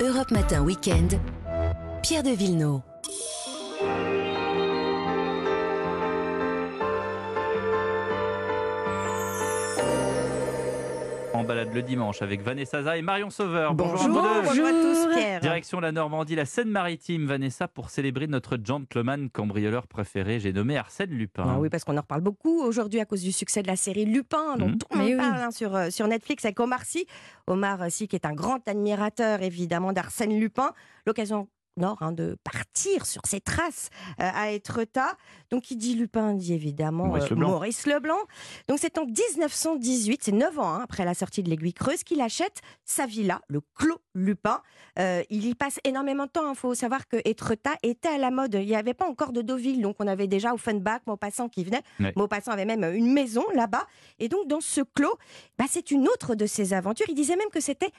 Europe Matin Weekend, Pierre de Villeneuve. En balade le dimanche avec Vanessa Zah et Marion Sauveur. Bonjour, à vous deux. bonjour à tous, Pierre. Direction la Normandie, la Seine-Maritime, Vanessa, pour célébrer notre gentleman cambrioleur préféré. J'ai nommé Arsène Lupin. Ah oui, parce qu'on en reparle beaucoup aujourd'hui à cause du succès de la série Lupin, dont Mhm. tout le monde Mais oui. parle hein, sur, euh, sur Netflix avec Omar Sy. Omar Sy qui est un grand admirateur évidemment d'Arsène Lupin. L'occasion Nord hein, de partir sur ses traces euh, à Étretat. Donc, qui dit Lupin dit évidemment Maurice euh, Leblanc. Maurice Leblanc. Donc, c'est en 1918, c'est 9 ans hein, après la sortie de l'Aiguille Creuse, qu'il achète sa villa, le Clos Lupin. Euh, il y passe énormément de temps. Il faut savoir que Étretat était à la mode. Il n'y avait pas encore de Deauville, donc on avait déjà Offenbach, Maupassant qui venait. Ouais. Maupassant avait même une maison là-bas. Et donc, dans ce clos, bah, c'est une autre de ses aventures. Il disait même que c'était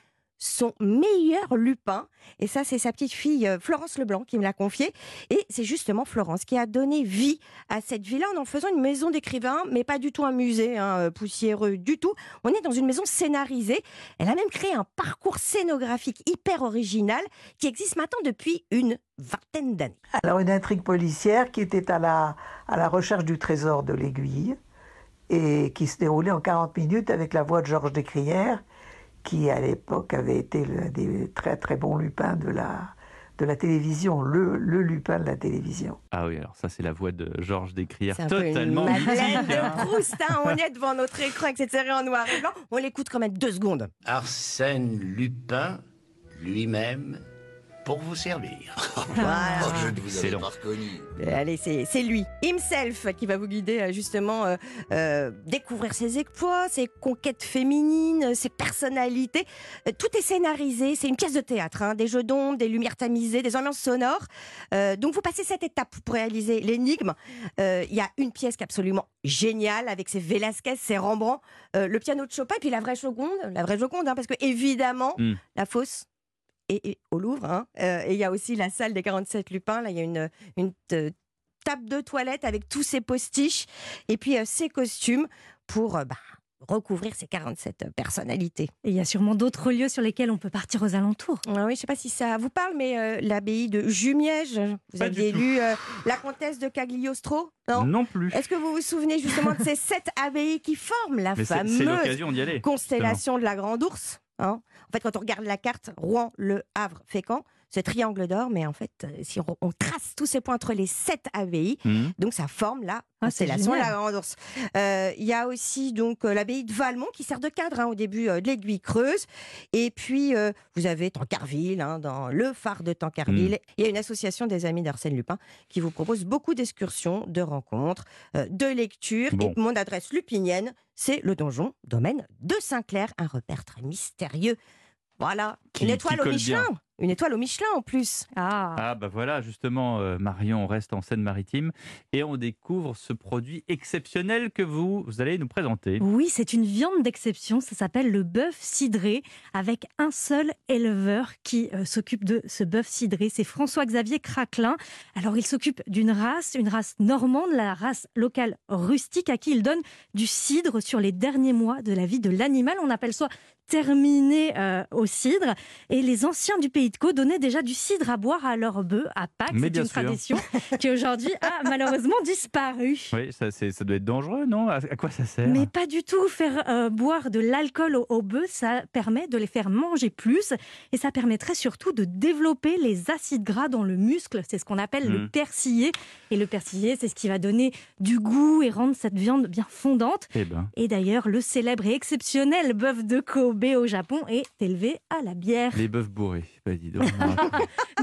son meilleur Lupin. Et ça, c'est sa petite fille euh, Florence Leblanc qui me l'a confié. Et c'est justement Florence qui a donné vie à cette villa en en faisant une maison d'écrivain, mais pas du tout un musée hein, euh, poussiéreux du tout. On est dans une maison scénarisée. Elle a même créé un parcours scénographique hyper original qui existe maintenant depuis une vingtaine d'années. Alors une intrigue policière qui était à la, à la recherche du trésor de l'aiguille et qui se déroulait en 40 minutes avec la voix de Georges Descrières qui à l'époque avait été l'un des très très bons lupins de la, de la télévision, le, le lupin de la télévision. Ah oui, alors ça, c'est la voix de Georges Descrières, une totalement Madeleine mythique, hein. de Proust. hein. On est devant notre écran avec cette série en noir et blanc. On l'écoute quand même deux secondes. Arsène Lupin lui-même pour vous servir. Voilà. Oh, je ne vous avais pas reconnu. Euh, Allez, c'est lui, himself, qui va vous guider euh, justement euh, euh, découvrir ses exploits, ses conquêtes féminines, ses personnalités. Euh, tout est scénarisé, c'est une pièce de théâtre, hein, des jeux d'ombre, des lumières tamisées, des ambiances sonores. Euh, donc vous passez cette étape pour réaliser l'énigme. Euh, Il y a une pièce qui est absolument géniale avec ses Velasquez, ses Rembrandt, euh, le piano de Chopin et puis la vraie Joconde, la vraie Joconde, hein, parce que évidemment Mm. la fosse et, et au Louvre. hein. Euh, et il y a aussi la salle des 47 Lupins. Là, il y a une, une euh, table de toilette avec tous ses postiches et puis euh, ses costumes pour euh, bah, recouvrir ses 47 personnalités. Et il y a sûrement d'autres lieux sur lesquels on peut partir aux alentours. Ah oui, je ne sais pas si ça vous parle, mais euh, l'abbaye de Jumièges, vous Pas aviez lu euh, La comtesse de Cagliostro? Non? Non plus. Est-ce que vous vous souvenez justement de ces sept abbayes qui forment la Mais c'est c'est fameuse l'occasion d'y aller. constellation de la Grande Ourse? Hein. En fait, quand on regarde la carte, Rouen, Le Havre, Fécamp, ce triangle d'or, mais en fait, euh, si on, on trace tous ces points entre les sept abbayes, Mhm. donc ça forme la Ah, constellation la génial. Grande Ourse. Euh, Il y a aussi donc euh, l'abbaye de Valmont qui sert de cadre hein, au début euh, de l'aiguille creuse. Et puis, euh, vous avez Tancarville, hein, dans le phare de Tancarville. Il y a une association des amis d'Arsène Lupin qui vous propose beaucoup d'excursions, de rencontres, euh, de lectures. Bon. Et mon adresse lupinienne, c'est le donjon domaine de Saint-Clair, un repère très mystérieux. Voilà, Qui- une qui étoile au Michelin. bien. Une étoile au Michelin en plus. Ah, Ah bah voilà, justement, euh, Marion, on reste en Seine-Maritime et on découvre ce produit exceptionnel que vous, vous allez nous présenter. Oui, c'est une viande d'exception. Ça s'appelle le bœuf cidré, avec un seul éleveur qui euh, s'occupe de ce bœuf cidré. C'est François-Xavier Craquelin. Alors, il s'occupe d'une race, une race normande, la race locale rustique, à qui il donne du cidre sur les derniers mois de la vie de l'animal. On appelle ça terminé euh, au cidre. Et les anciens du Pays de Caux donnaient déjà du cidre à boire à leurs bœufs à Pâques. C'est une sûr. tradition qui aujourd'hui a malheureusement disparu. Oui, ça, doit être dangereux, non? À, à quoi ça sert? Mais pas du tout. Faire euh, boire de l'alcool aux, aux bœufs, ça permet de les faire manger plus et ça permettrait surtout de développer les acides gras dans le muscle. C'est ce qu'on appelle le persillé. Et le persillé, c'est ce qui va donner du goût et rendre cette viande bien fondante. Eh ben, Et d'ailleurs, le célèbre et exceptionnel bœuf de Au Japon est élevé à la bière. les bœufs bourrés. Bah, dis donc.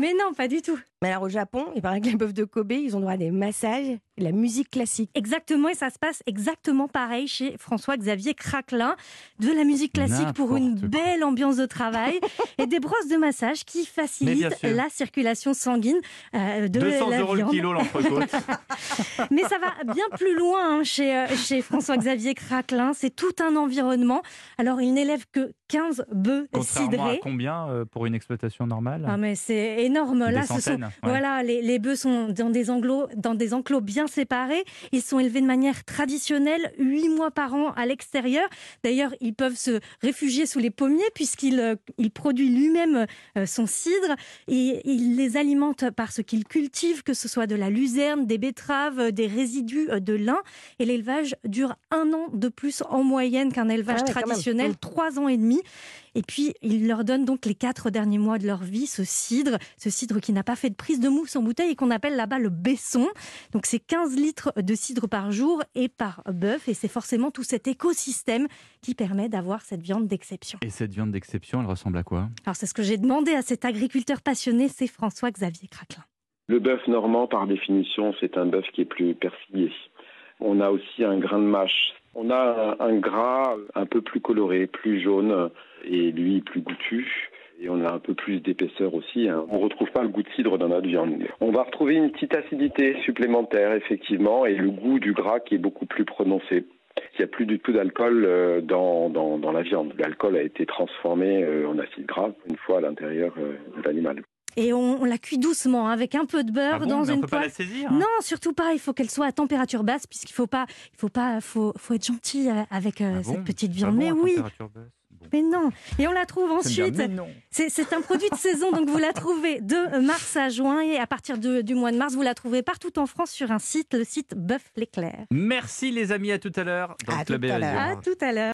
Mais non, pas du tout. Mais alors au Japon, il paraît que les bœufs de Kobe, ils ont droit à des massages, et la musique classique. Exactement, et ça se passe exactement pareil chez François-Xavier Craquelin. De la musique classique pour une belle ambiance de travail et des brosses de massage qui facilitent la circulation sanguine euh, de 200 la euros le kilo l'entrecôte. Mais ça va bien plus loin hein, chez, euh, chez François-Xavier Craquelin. C'est tout un environnement. Alors, il n'élève que 15 bœufs Contrairement à cidrés. combien euh, pour une exploitation normale? Ah mais c'est énorme. Des Là, ce sont centaines, ouais. voilà les, les bœufs sont dans des enclos dans des enclos bien séparés. Ils sont élevés de manière traditionnelle, huit mois par an à l'extérieur. D'ailleurs, ils peuvent se réfugier sous les pommiers puisqu'il euh, il produit lui-même euh, son cidre et il les alimente par ce qu'il cultive, que ce soit de la luzerne, des betteraves, euh, des résidus de lin. Et l'élevage dure un an de plus en moyenne qu'un élevage Ah ouais, traditionnel, Mm. trois ans et demi. Et puis, il leur donne donc les quatre derniers mois de leur vie ce cidre, ce cidre qui n'a pas fait de prise de mousse en bouteille et qu'on appelle là-bas le besson. Donc, c'est 15 litres de cidre par jour et par bœuf. Et c'est forcément tout cet écosystème qui permet d'avoir cette viande d'exception. Et cette viande d'exception, elle ressemble à quoi? Alors, c'est ce que j'ai demandé à cet agriculteur passionné, c'est François-Xavier Craquelin. Le bœuf normand, par définition, c'est un bœuf qui est plus persillé. On a aussi un grain de mâche. On a un, gras un peu plus coloré, plus jaune, et lui plus goûtu. Et on a un peu plus d'épaisseur aussi. hein. On retrouve pas le goût de cidre dans notre viande. On va retrouver une petite acidité supplémentaire, effectivement, et le goût du gras qui est beaucoup plus prononcé. Il n'y a plus du tout d'alcool euh, dans, dans, dans la viande. L'alcool a été transformé euh, en acide gras une fois à l'intérieur euh, de l'animal. Et on, on la cuit doucement hein, avec un peu de beurre Ah bon, dans mais on une peut pas poêle. la saisir hein Non, surtout pas. Il faut qu'elle soit à température basse, puisqu'il faut pas, il faut pas, faut, faut être gentil euh, avec euh, Ah bon cette petite pas viande. bon mais à oui, mais non. Et on la trouve ensuite. C'est un produit de saison, donc vous la trouvez de mars à juin et à partir de- du mois de mars, vous la trouvez partout en France sur un site, le site Bœuf l'Éclair. Merci les amis, à tout à l'heure dans À le Club tout à et l'heure. Radio. À tout à l'heure.